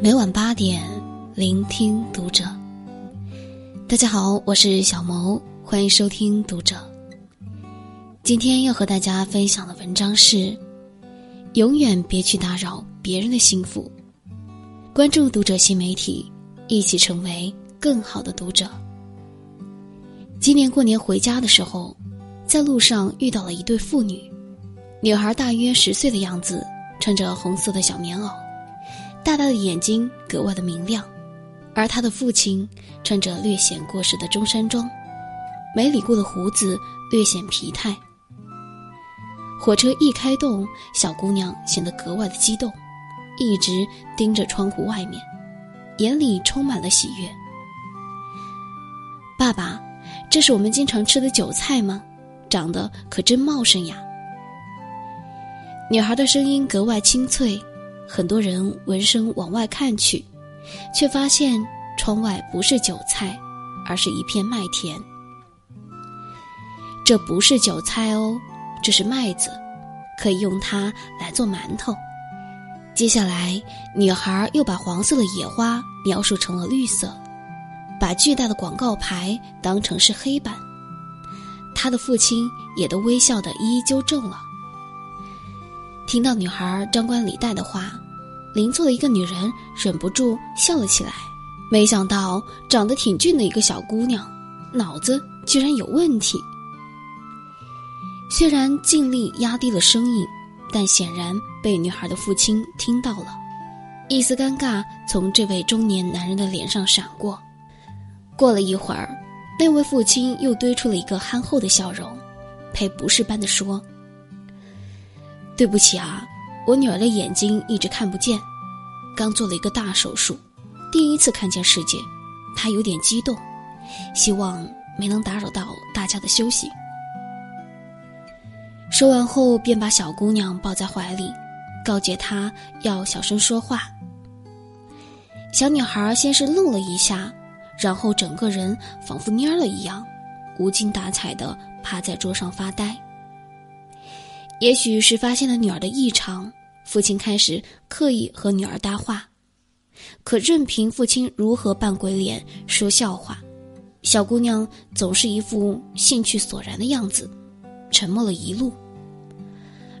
每晚八点，聆听读者。大家好，我是小萌，欢迎收听读者。今天要和大家分享的文章是：永远别去打扰别人的幸福。关注读者新媒体，一起成为更好的读者。今年过年回家的时候，在路上遇到了一对父女，女孩大约十岁的样子，穿着红色的小棉袄，大大的眼睛格外的明亮，而他的父亲穿着略显过时的中山装，没理过的胡子略显疲态。火车一开动，小姑娘显得格外的激动，一直盯着窗户外面，眼里充满了喜悦。爸爸，这是我们经常吃的韭菜吗？长得可真茂盛呀！女孩的声音格外清脆，很多人闻声往外看去，却发现窗外不是韭菜，而是一片麦田。这不是韭菜哦。这是麦子，可以用它来做馒头。接下来，女孩又把黄色的野花描述成了绿色，把巨大的广告牌当成是黑板。他的父亲也都微笑的一一纠正了。听到女孩张冠李戴的话，邻座的一个女人忍不住笑了起来。没想到长得挺俊的一个小姑娘，脑子居然有问题。虽然尽力压低了声音，但显然被女孩的父亲听到了。一丝尴尬从这位中年男人的脸上闪过。过了一会儿，那位父亲又堆出了一个憨厚的笑容，赔不是般的说：“对不起啊，我女儿的眼睛一直看不见，刚做了一个大手术，第一次看见世界，她有点激动，希望没能打扰到大家的休息。”说完后，便把小姑娘抱在怀里，告诫她要小声说话。小女孩先是愣了一下，然后整个人仿佛蔫了一样，无精打采的趴在桌上发呆。也许是发现了女儿的异常，父亲开始刻意和女儿搭话，可任凭父亲如何扮鬼脸说笑话，小姑娘总是一副兴趣索然的样子，沉默了一路。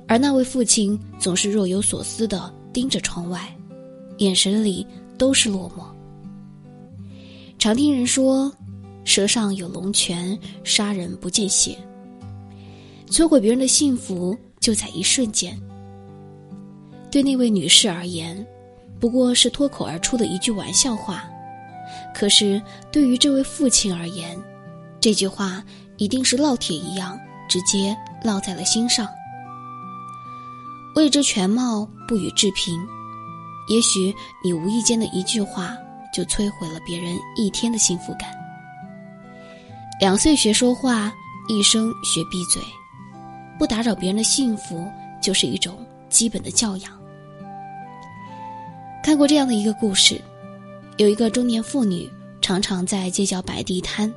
而那位父亲总是若有所思的盯着窗外，眼神里都是落寞。常听人说，舌上有龙泉，杀人不见血。摧毁别人的幸福就在一瞬间。对那位女士而言，不过是脱口而出的一句玩笑话，可是对于这位父亲而言，这句话一定是烙铁一样，直接烙在了心上。未知全貌，不予置评。也许你无意间的一句话，就摧毁了别人一天的幸福感。两岁学说话，一生学闭嘴，不打扰别人的幸福，就是一种基本的教养。看过这样的一个故事，有一个中年妇女，常常在街角摆地摊，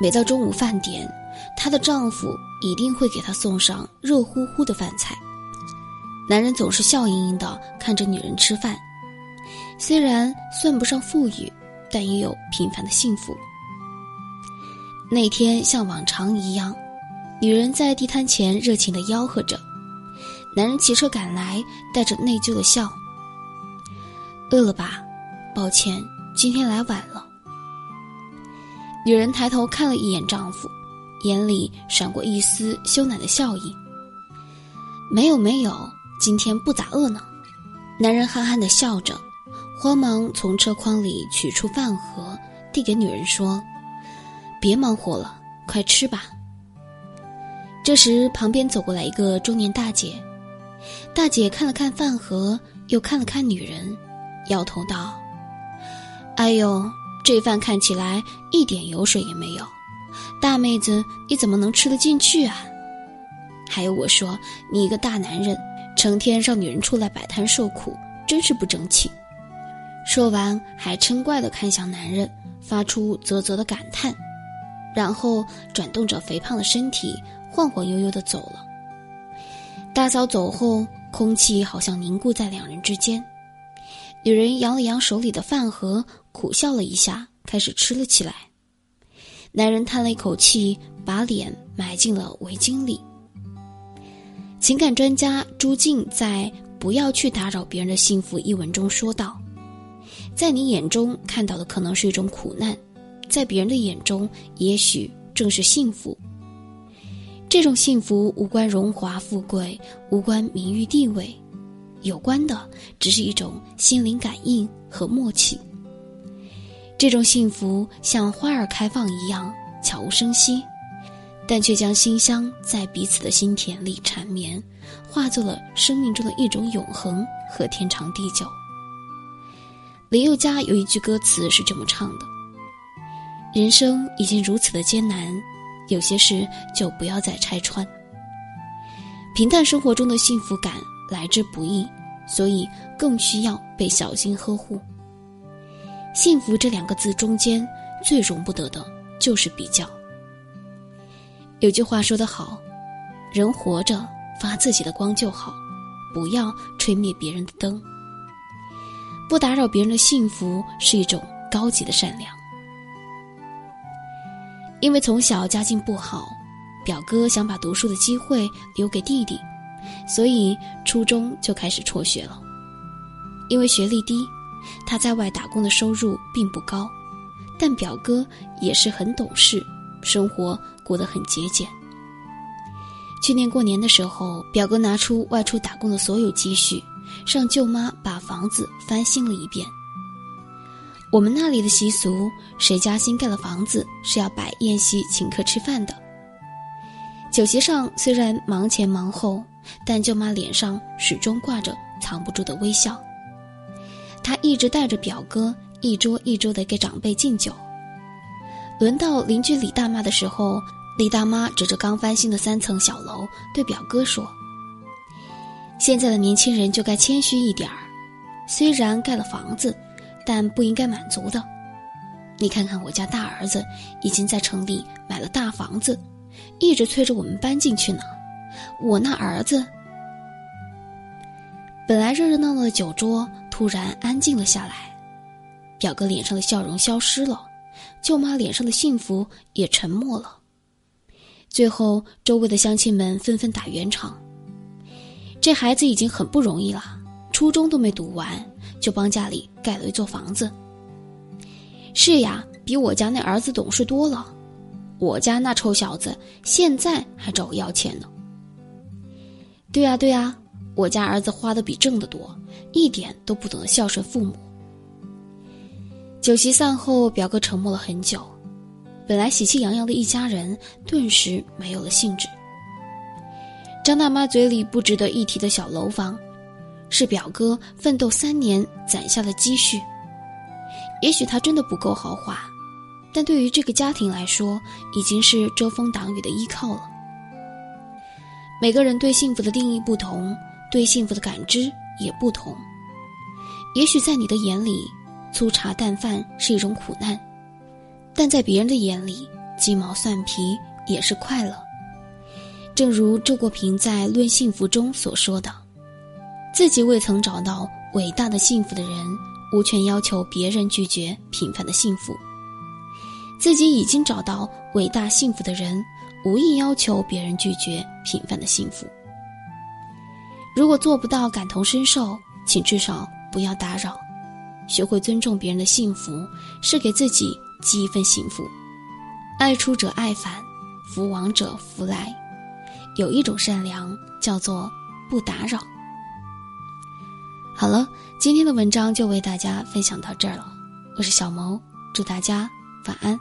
每到中午饭点，她的丈夫一定会给她送上热乎乎的饭菜。男人总是笑盈盈的看着女人吃饭，虽然算不上富裕，但也有平凡的幸福。那天像往常一样，女人在地摊前热情的吆喝着，男人骑车赶来，带着内疚的笑：“饿了吧？抱歉，今天来晚了。”女人抬头看了一眼丈夫，眼里闪过一丝羞赧的笑意：“没有，没有。”今天不咋饿呢，男人憨憨的笑着，慌忙从车筐里取出饭盒，递给女人说：“别忙活了，快吃吧。”这时，旁边走过来一个中年大姐，大姐看了看饭盒，又看了看女人，摇头道：“哎呦，这饭看起来一点油水也没有，大妹子你怎么能吃得进去啊？还有我说，你一个大男人。”成天让女人出来摆摊受苦，真是不争气。说完，还嗔怪地看向男人，发出啧啧的感叹，然后转动着肥胖的身体，晃晃悠悠的走了。大嫂走后，空气好像凝固在两人之间。女人扬了扬手里的饭盒，苦笑了一下，开始吃了起来。男人叹了一口气，把脸埋进了围巾里。情感专家朱静在《不要去打扰别人的幸福》一文中说道：“在你眼中看到的可能是一种苦难，在别人的眼中，也许正是幸福。这种幸福无关荣华富贵，无关名誉地位，有关的只是一种心灵感应和默契。”这种幸福像花儿开放一样悄无声息，但却将馨香在彼此的心田里缠绵，化作了生命中的一种永恒和天长地久。林宥嘉有一句歌词是这么唱的：“人生已经如此的艰难，有些事就不要再拆穿。平淡生活中的幸福感来之不易，所以更需要被小心呵护。”幸福这两个字中间最容不得的就是比较。有句话说得好，人活着发自己的光就好，不要吹灭别人的灯。不打扰别人的幸福是一种高级的善良。因为从小家境不好，表哥想把读书的机会留给弟弟，所以初中就开始辍学了。因为学历低。他在外打工的收入并不高，但表哥也是很懂事，生活过得很节俭。去年过年的时候，表哥拿出外出打工的所有积蓄，让舅妈把房子翻新了一遍。我们那里的习俗，谁家新盖了房子是要摆宴席请客吃饭的。酒席上虽然忙前忙后，但舅妈脸上始终挂着藏不住的微笑。他一直带着表哥一桌一桌的给长辈敬酒。轮到邻居李大妈的时候，李大妈指着刚翻新的三层小楼，对表哥说：“现在的年轻人就该谦虚一点儿，虽然盖了房子，但不应该满足的。你看看我家大儿子，已经在城里买了大房子，一直催着我们搬进去呢。我那儿子……本来热热闹闹的酒桌。”突然安静了下来，表哥脸上的笑容消失了，舅妈脸上的幸福也沉默了。最后，周围的乡亲们纷纷打圆场：“这孩子已经很不容易了，初中都没读完，就帮家里盖了一座房子。”“是呀，比我家那儿子懂事多了。我家那臭小子现在还找我要钱呢。”“对呀，对呀。”我家儿子花的比挣的多，一点都不懂得孝顺父母。酒席散后，表哥沉默了很久，本来喜气洋洋的一家人顿时没有了兴致。张大妈嘴里不值得一提的小楼房，是表哥奋斗三年攒下的积蓄。也许他真的不够豪华，但对于这个家庭来说，已经是遮风挡雨的依靠了。每个人对幸福的定义不同。对幸福的感知也不同，也许在你的眼里，粗茶淡饭是一种苦难，但在别人的眼里，鸡毛蒜皮也是快乐。正如周国平在《论幸福》中所说的：“自己未曾找到伟大的幸福的人，无权要求别人拒绝平凡的幸福；自己已经找到伟大幸福的人，无意要求别人拒绝平凡的幸福。”如果做不到感同身受，请至少不要打扰。学会尊重别人的幸福，是给自己积一份幸福。爱出者爱返，福往者福来。有一种善良叫做不打扰。好了，今天的文章就为大家分享到这儿了。我是小萌，祝大家晚安。